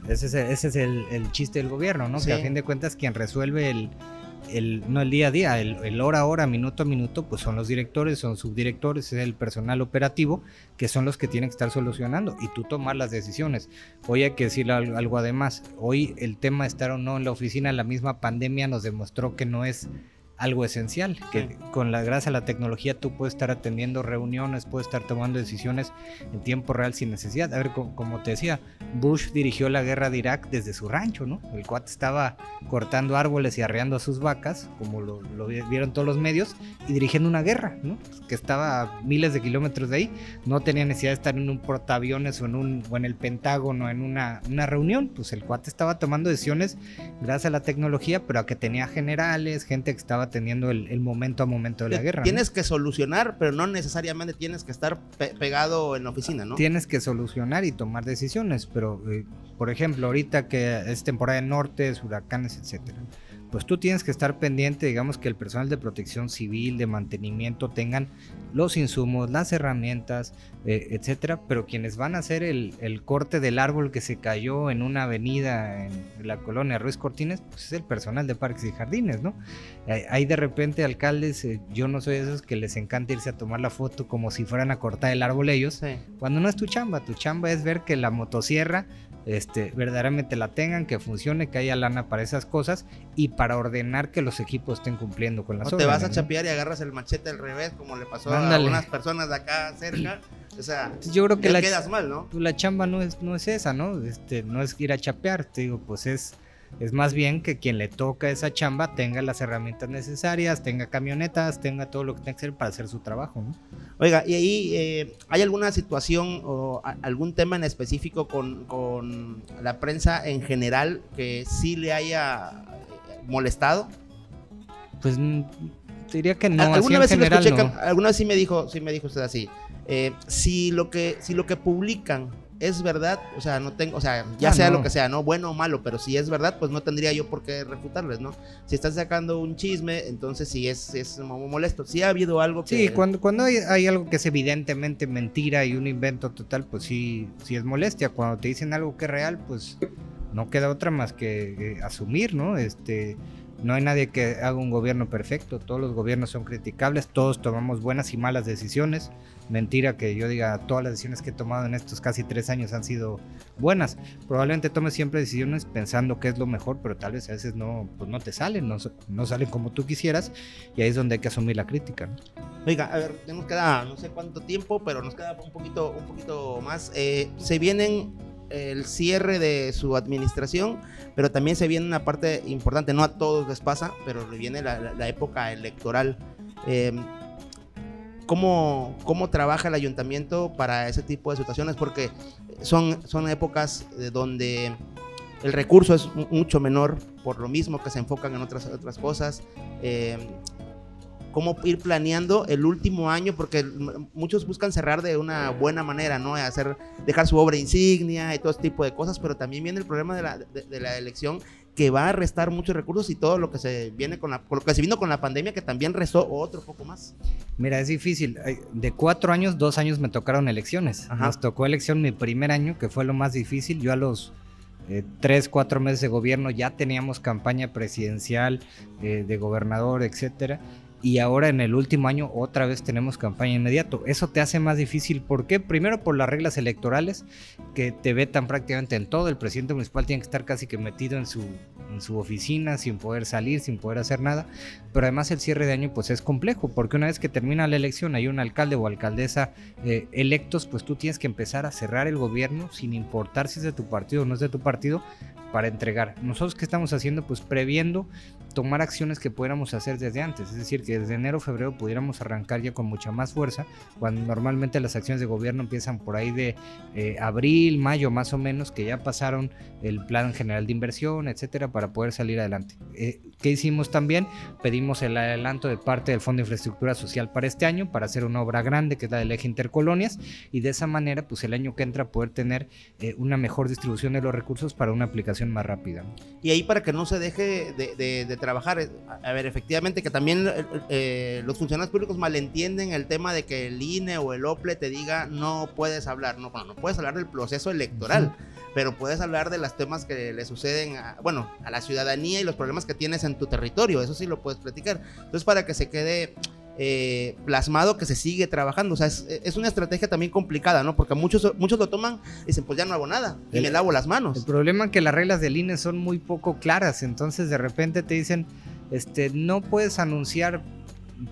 Ese es, ese es el, el, chiste del gobierno, ¿no? Que a fin de cuentas quien resuelve el el, no el día a día, el, hora a hora, minuto a minuto, pues son los directores, son subdirectores, es el personal operativo, que son los que tienen que estar solucionando y tú tomar las decisiones. Hoy hay que decir algo además, hoy el tema estar o no en la oficina, la misma pandemia nos demostró que no es algo esencial, que con la gracia a la tecnología tú puedes estar atendiendo reuniones, puedes estar tomando decisiones en tiempo real sin necesidad. A ver, como, te decía, Bush dirigió la guerra de Irak desde su rancho, ¿no? El cuate estaba cortando árboles y arreando a sus vacas, como lo, vieron todos los medios, y dirigiendo una guerra, ¿no? Que estaba a miles de kilómetros de ahí, no tenía necesidad de estar en un portaaviones o en, un, o en el Pentágono, en una, una reunión, pues el cuate estaba tomando decisiones gracias a la tecnología, pero a que tenía generales, gente que estaba va teniendo el, momento a momento de la guerra. Tienes que solucionar, pero no necesariamente tienes que estar pegado en la oficina, ¿no? Tienes que solucionar y tomar decisiones, pero eh, por ejemplo, ahorita que es temporada de nortes, huracanes, etcétera pues tú tienes que estar pendiente, digamos, que el personal de protección civil, de mantenimiento, tengan los insumos, las herramientas, eh, etcétera, pero quienes van a hacer el, corte del árbol que se cayó en una avenida en la colonia Ruiz Cortines, pues es el personal de parques y jardines, ¿no? Hay de repente alcaldes, eh, yo no soy de esos que les encanta irse a tomar la foto como si fueran a cortar el árbol ellos, cuando no es tu chamba, tu chamba es ver que la motosierra este, verdaderamente la tengan, que funcione, que haya lana para esas cosas y para ordenar que los equipos estén cumpliendo con las no te vas a chapear y agarras el machete al revés, como le pasó a algunas personas de acá cerca. O sea, yo creo que la, quedas mal, ¿no? La chamba no es, no es esa, ¿no? Este, no es ir a chapear, te digo, pues es es más bien que quien le toca esa chamba tenga las herramientas necesarias, tenga camionetas, tenga todo lo que tenga que hacer para hacer su trabajo. ¿no? Oiga, ¿y ahí eh, hay alguna situación o algún tema en específico con, con, la prensa en general que sí le haya eh, molestado? Pues diría que no. ¿Alguna, vez, general, alguna vez sí me dijo, sí me dijo usted así. Eh, si lo que si lo que publican es verdad, o sea, no tengo, o sea, ya ah, sea lo que sea, ¿no? Bueno o malo, pero si es verdad, pues no tendría yo por qué refutarles, ¿no? Si están sacando un chisme, entonces sí es, es molesto. Si ha habido algo que... Sí, cuando, cuando hay, algo que es evidentemente mentira y un invento total, pues sí, sí es molestia. Cuando te dicen algo que es real, pues no queda otra más que asumir, ¿no? Este no hay nadie que haga un gobierno perfecto, todos los gobiernos son criticables, todos tomamos buenas y malas decisiones. Mentira que yo diga todas las decisiones que he tomado en estos casi tres años han sido buenas. Probablemente tomes siempre decisiones pensando que es lo mejor, pero tal vez a veces no, pues no te salen, no, no salen como tú quisieras y ahí es donde hay que asumir la crítica. Oiga, a ver, nos queda no sé cuánto tiempo, pero nos queda un poquito, un poquito más. Eh, se vienen el cierre de su administración, pero también se viene una parte importante, no a todos les pasa, pero viene la, época electoral. Eh, ¿cómo, ¿Cómo trabaja el ayuntamiento para ese tipo de situaciones? Porque son, son épocas donde el recurso es mucho menor, por lo mismo que se enfocan en otras, otras cosas. Eh, cómo ir planeando el último año, porque muchos buscan cerrar de una buena manera, ¿no? Hacer, dejar su obra insignia y todo ese tipo de cosas, pero también viene el problema de la, de, la elección que va a restar muchos recursos y todo lo que se viene con la, lo que se vino con la pandemia que también restó otro poco más. Mira, es difícil. De cuatro años, dos años me tocaron elecciones. Nos tocó elección mi primer año, que fue lo más difícil. Yo a los eh, tres, cuatro meses de gobierno ya teníamos campaña presidencial, eh, de gobernador, etcétera y ahora en el último año otra vez tenemos campaña inmediato. Eso te hace más difícil. ¿Por qué? Primero por las reglas electorales que te vetan prácticamente en todo. El presidente municipal tiene que estar casi que metido en su, oficina sin poder salir, sin poder hacer nada. Pero además el cierre de año pues es complejo porque una vez que termina la elección hay un alcalde o alcaldesa eh, electos, pues tú tienes que empezar a cerrar el gobierno sin importar si es de tu partido o no es de tu partido para entregar. Nosotros qué estamos haciendo? Pues previendo tomar acciones que pudiéramos hacer desde antes, es decir, que desde enero o febrero pudiéramos arrancar ya con mucha más fuerza, cuando normalmente las acciones de gobierno empiezan por ahí de eh, abril, mayo más o menos, que ya pasaron el plan general de inversión, etcétera, para poder salir adelante. Eh, ¿Qué hicimos también? Pedimos el adelanto de parte del Fondo de Infraestructura Social para este año, para hacer una obra grande que es la del eje intercolonias, y de esa manera, pues el año que entra poder tener eh, una mejor distribución de los recursos para una aplicación más rápida. Y ahí para que no se deje de, de trabajar. A ver, efectivamente que también eh, eh, los funcionarios públicos malentienden el tema de que el INE o el OPLE te diga no puedes hablar. No, no puedes hablar del proceso electoral, pero puedes hablar de los temas que le suceden a, bueno, a la ciudadanía y los problemas que tienes en tu territorio. Eso sí lo puedes platicar. Entonces, para que se quede eh, plasmado que se sigue trabajando. O sea, es, una estrategia también complicada, ¿no? Porque muchos, muchos lo toman y dicen, pues ya no hago nada y me lavo las manos. El problema es que las reglas del INE son muy poco claras, entonces de repente te dicen, este, no puedes anunciar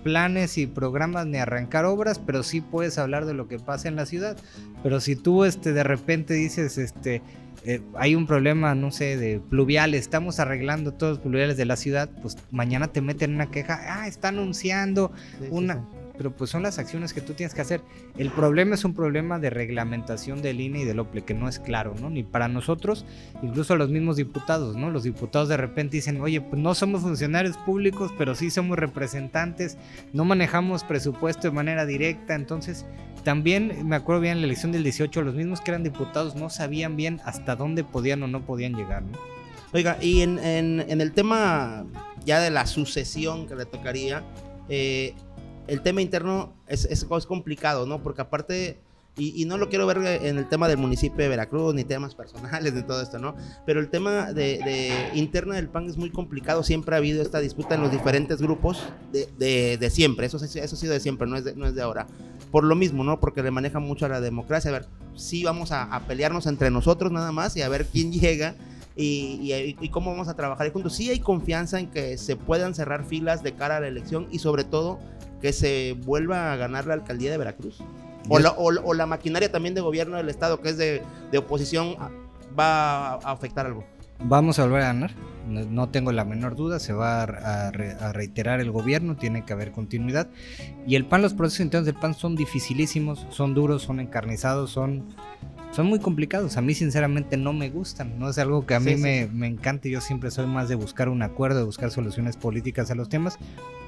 planes y programas ni arrancar obras, pero sí puedes hablar de lo que pasa en la ciudad. Pero si tú este, de repente dices, este, eh, hay un problema, no sé, de pluviales, estamos arreglando todos los pluviales de la ciudad, pues mañana te meten una queja, ah, está anunciando una... pero pues son las acciones que tú tienes que hacer. El problema es un problema de reglamentación del INE y del OPLE, que no es claro, ¿no? Ni para nosotros, incluso los mismos diputados, ¿no? Los diputados de repente dicen, oye, pues no somos funcionarios públicos, pero sí somos representantes, no manejamos presupuesto de manera directa, entonces también me acuerdo bien en la elección del 18, los mismos que eran diputados no sabían bien hasta dónde podían o no podían llegar, ¿no? Oiga, y en, en, el tema ya de la sucesión que le tocaría, eh, el tema interno es, es, complicado, ¿no? Porque aparte, y, no lo quiero ver en el tema del municipio de Veracruz, ni temas personales de todo esto, ¿no? Pero el tema de, de interna del PAN es muy complicado, siempre ha habido esta disputa en los diferentes grupos de, de, siempre, eso, eso ha sido de siempre, no es de, no es de ahora. Por lo mismo, ¿no? Porque le maneja mucho a la democracia, a ver, sí vamos a, a pelearnos entre nosotros nada más y a ver quién llega y, cómo vamos a trabajar juntos. Sí hay confianza en que se puedan cerrar filas de cara a la elección y sobre todo que se vuelva a ganar la alcaldía de Veracruz. O la, o, la maquinaria también de gobierno del Estado, que es de, de oposición, va a afectar algo. Vamos a volver a ganar, no tengo la menor duda, se va a, reiterar el gobierno, tiene que haber continuidad. Y el PAN, los procesos internos del PAN son dificilísimos, son duros, son encarnizados, son son muy complicados. A mí sinceramente no me gustan. No es algo que a mí Me, me encante. Yo siempre soy más de buscar un acuerdo, de buscar soluciones políticas a los temas.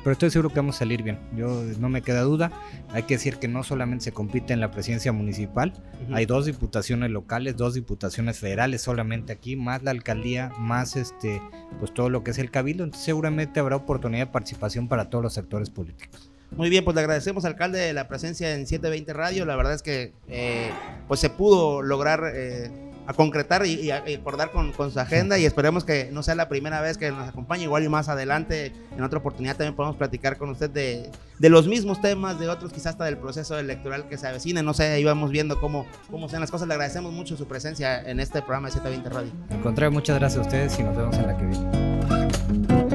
Pero estoy seguro que vamos a salir bien. Yo no me queda duda. Hay que decir que no solamente se compite en la presidencia municipal. Hay dos diputaciones locales, dos diputaciones federales solamente aquí, más la alcaldía, más este, pues todo lo que es el cabildo. Entonces seguramente habrá oportunidad de participación para todos los sectores políticos. Muy bien, pues le agradecemos, alcalde, la presencia en 720 Radio. La verdad es que eh, pues se pudo lograr eh, a concretar y, acordar con, su agenda y esperemos que no sea la primera vez que nos acompañe, igual y más adelante, en otra oportunidad también podemos platicar con usted de, los mismos temas, de otros quizás hasta del proceso electoral que se avecine, no sé, ahí vamos viendo cómo, cómo sean las cosas. Le agradecemos mucho su presencia en este programa de 720 Radio. Al contrario, muchas gracias a ustedes y nos vemos en la que viene.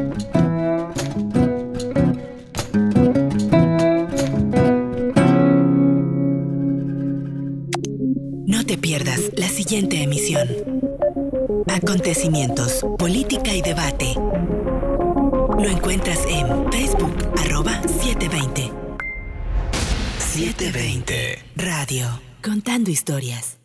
Pierdas la siguiente emisión. Acontecimientos, política y debate. Lo encuentras en Facebook, arroba 720. 720. Radio. Contando historias.